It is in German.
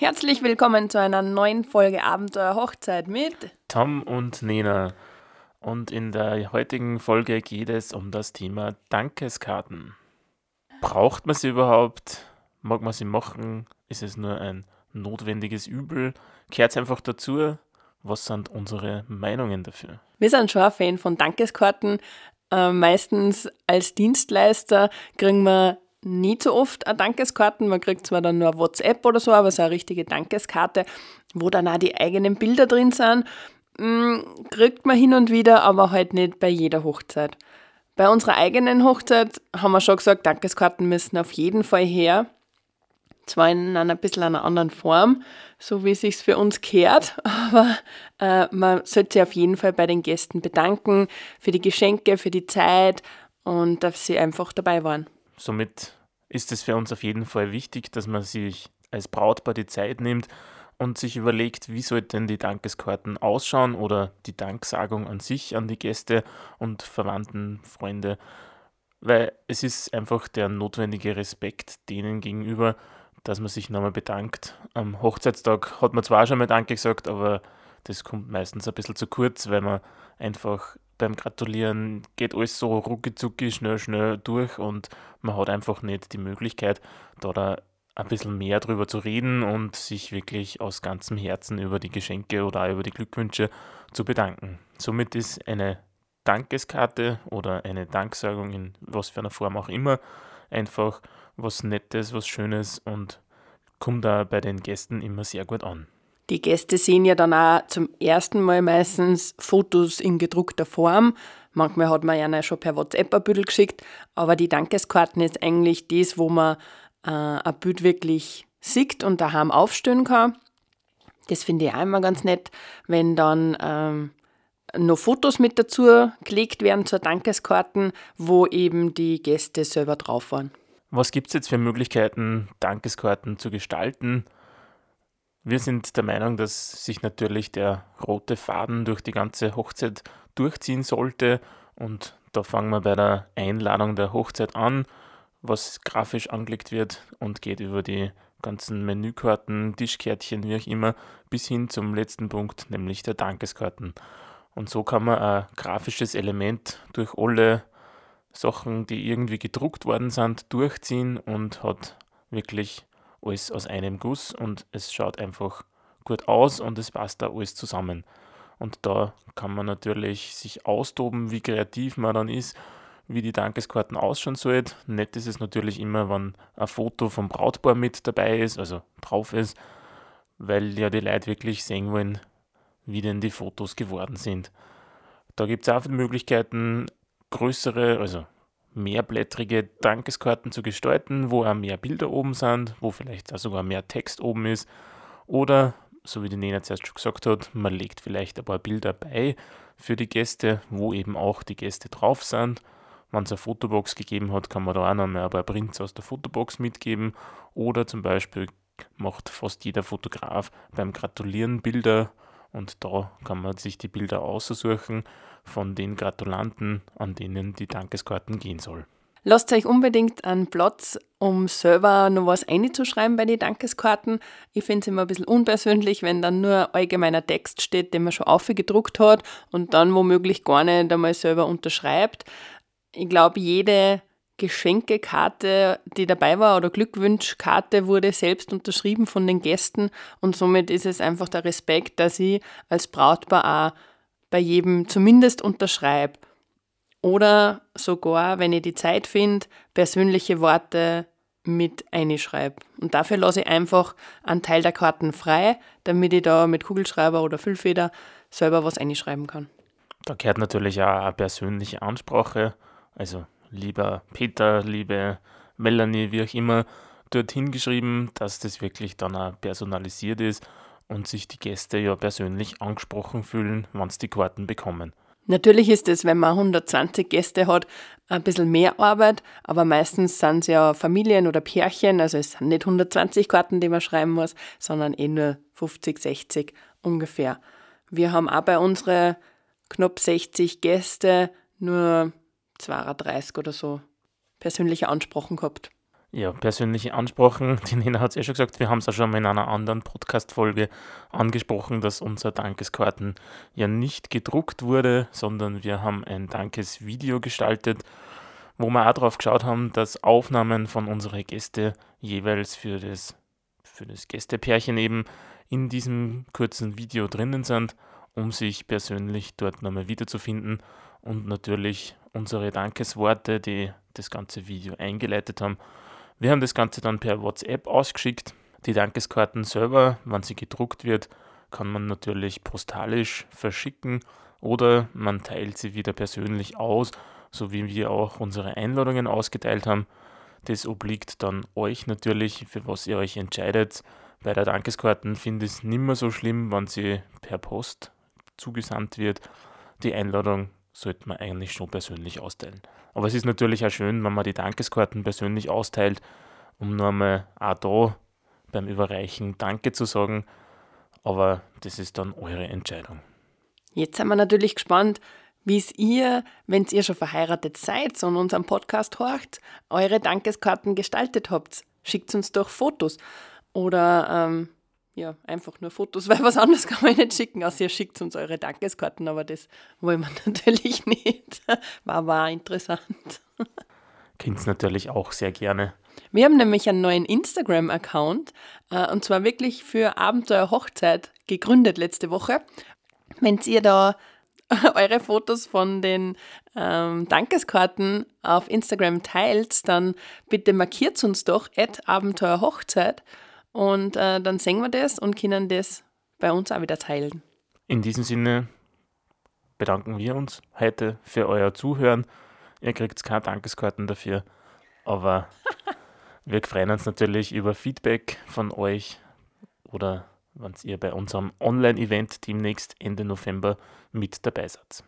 Herzlich willkommen zu einer neuen Folge Abenteuer Hochzeit mit Tom und Nena. Und in der heutigen Folge geht es um das Thema Dankeskarten. Braucht man sie überhaupt? Mag man sie machen? Ist es nur ein notwendiges Übel? Kehrt es einfach dazu? Was sind unsere Meinungen dafür? Wir sind schon ein Fan von Dankeskarten. Äh, meistens als Dienstleister kriegen wir nie so oft eine Dankeskarten. Man kriegt zwar dann nur WhatsApp oder so, aber so eine richtige Dankeskarte, wo dann auch die eigenen Bilder drin sind, mh, kriegt man hin und wieder, aber halt nicht bei jeder Hochzeit. Bei unserer eigenen Hochzeit haben wir schon gesagt, Dankeskarten müssen auf jeden Fall her. Zwar in einer bisschen einer anderen Form, so wie es sich für uns kehrt, aber äh, man sollte sich auf jeden Fall bei den Gästen bedanken für die Geschenke, für die Zeit und dass sie einfach dabei waren. Somit ist es für uns auf jeden Fall wichtig, dass man sich als Brautpaar die Zeit nimmt und sich überlegt, wie sollten die Dankeskarten ausschauen oder die Danksagung an sich, an die Gäste und Verwandten, Freunde, weil es ist einfach der notwendige Respekt denen gegenüber, dass man sich nochmal bedankt. Am Hochzeitstag hat man zwar schon mal Danke gesagt, aber das kommt meistens ein bisschen zu kurz, weil man einfach beim Gratulieren geht alles so rucki schnell, schnell durch und man hat einfach nicht die Möglichkeit, da, da ein bisschen mehr drüber zu reden und sich wirklich aus ganzem Herzen über die Geschenke oder auch über die Glückwünsche zu bedanken. Somit ist eine Dankeskarte oder eine Danksagung in was für einer Form auch immer einfach was Nettes, was Schönes und kommt da bei den Gästen immer sehr gut an. Die Gäste sehen ja dann auch zum ersten Mal meistens Fotos in gedruckter Form. Manchmal hat man ja schon per WhatsApp ein Bild geschickt, aber die Dankeskarten ist eigentlich das, wo man äh, ein Bild wirklich sieht und daheim aufstellen kann. Das finde ich auch immer ganz nett, wenn dann ähm, noch Fotos mit dazu gelegt werden zur Dankeskarten, wo eben die Gäste selber drauf waren. Was gibt es jetzt für Möglichkeiten, Dankeskarten zu gestalten? Wir sind der Meinung, dass sich natürlich der rote Faden durch die ganze Hochzeit durchziehen sollte. Und da fangen wir bei der Einladung der Hochzeit an, was grafisch angelegt wird und geht über die ganzen Menükarten, Tischkärtchen, wie auch immer, bis hin zum letzten Punkt, nämlich der Dankeskarten. Und so kann man ein grafisches Element durch alle Sachen, die irgendwie gedruckt worden sind, durchziehen und hat wirklich alles aus einem Guss und es schaut einfach gut aus und es passt da alles zusammen. Und da kann man natürlich sich austoben, wie kreativ man dann ist, wie die Dankeskarten ausschauen sollten. Nett ist es natürlich immer, wenn ein Foto vom Brautpaar mit dabei ist, also drauf ist, weil ja die Leute wirklich sehen wollen, wie denn die Fotos geworden sind. Da gibt es auch Möglichkeiten, größere, also mehrblättrige Dankeskarten zu gestalten, wo auch mehr Bilder oben sind, wo vielleicht auch sogar mehr Text oben ist. Oder, so wie die Nena zuerst schon gesagt hat, man legt vielleicht ein paar Bilder bei für die Gäste, wo eben auch die Gäste drauf sind. Wenn es eine Fotobox gegeben hat, kann man da auch noch ein paar Prints aus der Fotobox mitgeben. Oder zum Beispiel macht fast jeder Fotograf beim Gratulieren Bilder und da kann man sich die Bilder aussuchen von den Gratulanten, an denen die Dankeskarten gehen soll. Lasst euch unbedingt einen Platz, um selber noch was einzuschreiben bei den Dankeskarten. Ich finde es immer ein bisschen unpersönlich, wenn dann nur allgemeiner Text steht, den man schon aufgedruckt hat und dann womöglich gar nicht einmal selber unterschreibt. Ich glaube, jede Geschenkekarte, die dabei war, oder Glückwünschkarte wurde selbst unterschrieben von den Gästen und somit ist es einfach der Respekt, dass ich als Brautpaar auch bei jedem zumindest unterschreibe. Oder sogar, wenn ich die Zeit finde, persönliche Worte mit einschreibe. Und dafür lasse ich einfach einen Teil der Karten frei, damit ich da mit Kugelschreiber oder Füllfeder selber was einschreiben kann. Da gehört natürlich auch eine persönliche Ansprache. Also lieber Peter, liebe Melanie, wie auch immer, dort hingeschrieben, dass das wirklich dann auch personalisiert ist und sich die Gäste ja persönlich angesprochen fühlen, wenn sie die Karten bekommen. Natürlich ist es, wenn man 120 Gäste hat, ein bisschen mehr Arbeit, aber meistens sind es ja Familien oder Pärchen, also es sind nicht 120 Karten, die man schreiben muss, sondern eh nur 50, 60 ungefähr. Wir haben auch bei unseren knapp 60 Gäste nur 32 oder so persönliche Ansprachen gehabt. Ja, persönliche Ansprachen, die Nina hat es ja schon gesagt, wir haben es auch schon mal in einer anderen Podcast-Folge angesprochen, dass unser Dankeskarten ja nicht gedruckt wurde, sondern wir haben ein Dankesvideo gestaltet, wo wir auch darauf geschaut haben, dass Aufnahmen von unseren Gästen jeweils für das, für das Gästepärchen eben in diesem kurzen Video drinnen sind, um sich persönlich dort nochmal wiederzufinden und natürlich unsere Dankesworte, die das ganze Video eingeleitet haben, wir haben das Ganze dann per WhatsApp ausgeschickt. Die Dankeskarten selber, wenn sie gedruckt wird, kann man natürlich postalisch verschicken oder man teilt sie wieder persönlich aus, so wie wir auch unsere Einladungen ausgeteilt haben. Das obliegt dann euch natürlich, für was ihr euch entscheidet. Bei der Dankeskarten finde ich es nicht mehr so schlimm, wenn sie per Post zugesandt wird. Die Einladung sollte man eigentlich schon persönlich austeilen. Aber es ist natürlich auch schön, wenn man die Dankeskarten persönlich austeilt, um nur einmal auch da beim Überreichen Danke zu sagen. Aber das ist dann eure Entscheidung. Jetzt sind wir natürlich gespannt, wie es ihr, wenn ihr schon verheiratet seid und unseren Podcast horcht, eure Dankeskarten gestaltet habt. Schickt uns doch Fotos oder ähm, ja, einfach nur Fotos, weil was anderes kann man nicht schicken, außer ihr schickt uns eure Dankeskarten, aber das wollen wir natürlich nicht. War, war interessant. Es natürlich auch sehr gerne. Wir haben nämlich einen neuen Instagram-Account äh, und zwar wirklich für Abenteuer Hochzeit gegründet letzte Woche. Wenn ihr da eure Fotos von den ähm, Dankeskarten auf Instagram teilt, dann bitte markiert uns doch at Abenteuer Hochzeit und äh, dann sehen wir das und können das bei uns auch wieder teilen. In diesem Sinne bedanken wir uns heute für euer Zuhören. Ihr kriegt keine Dankeskarten dafür, aber wir freuen uns natürlich über Feedback von euch oder wenn ihr bei unserem Online-Event demnächst Ende November mit dabei seid.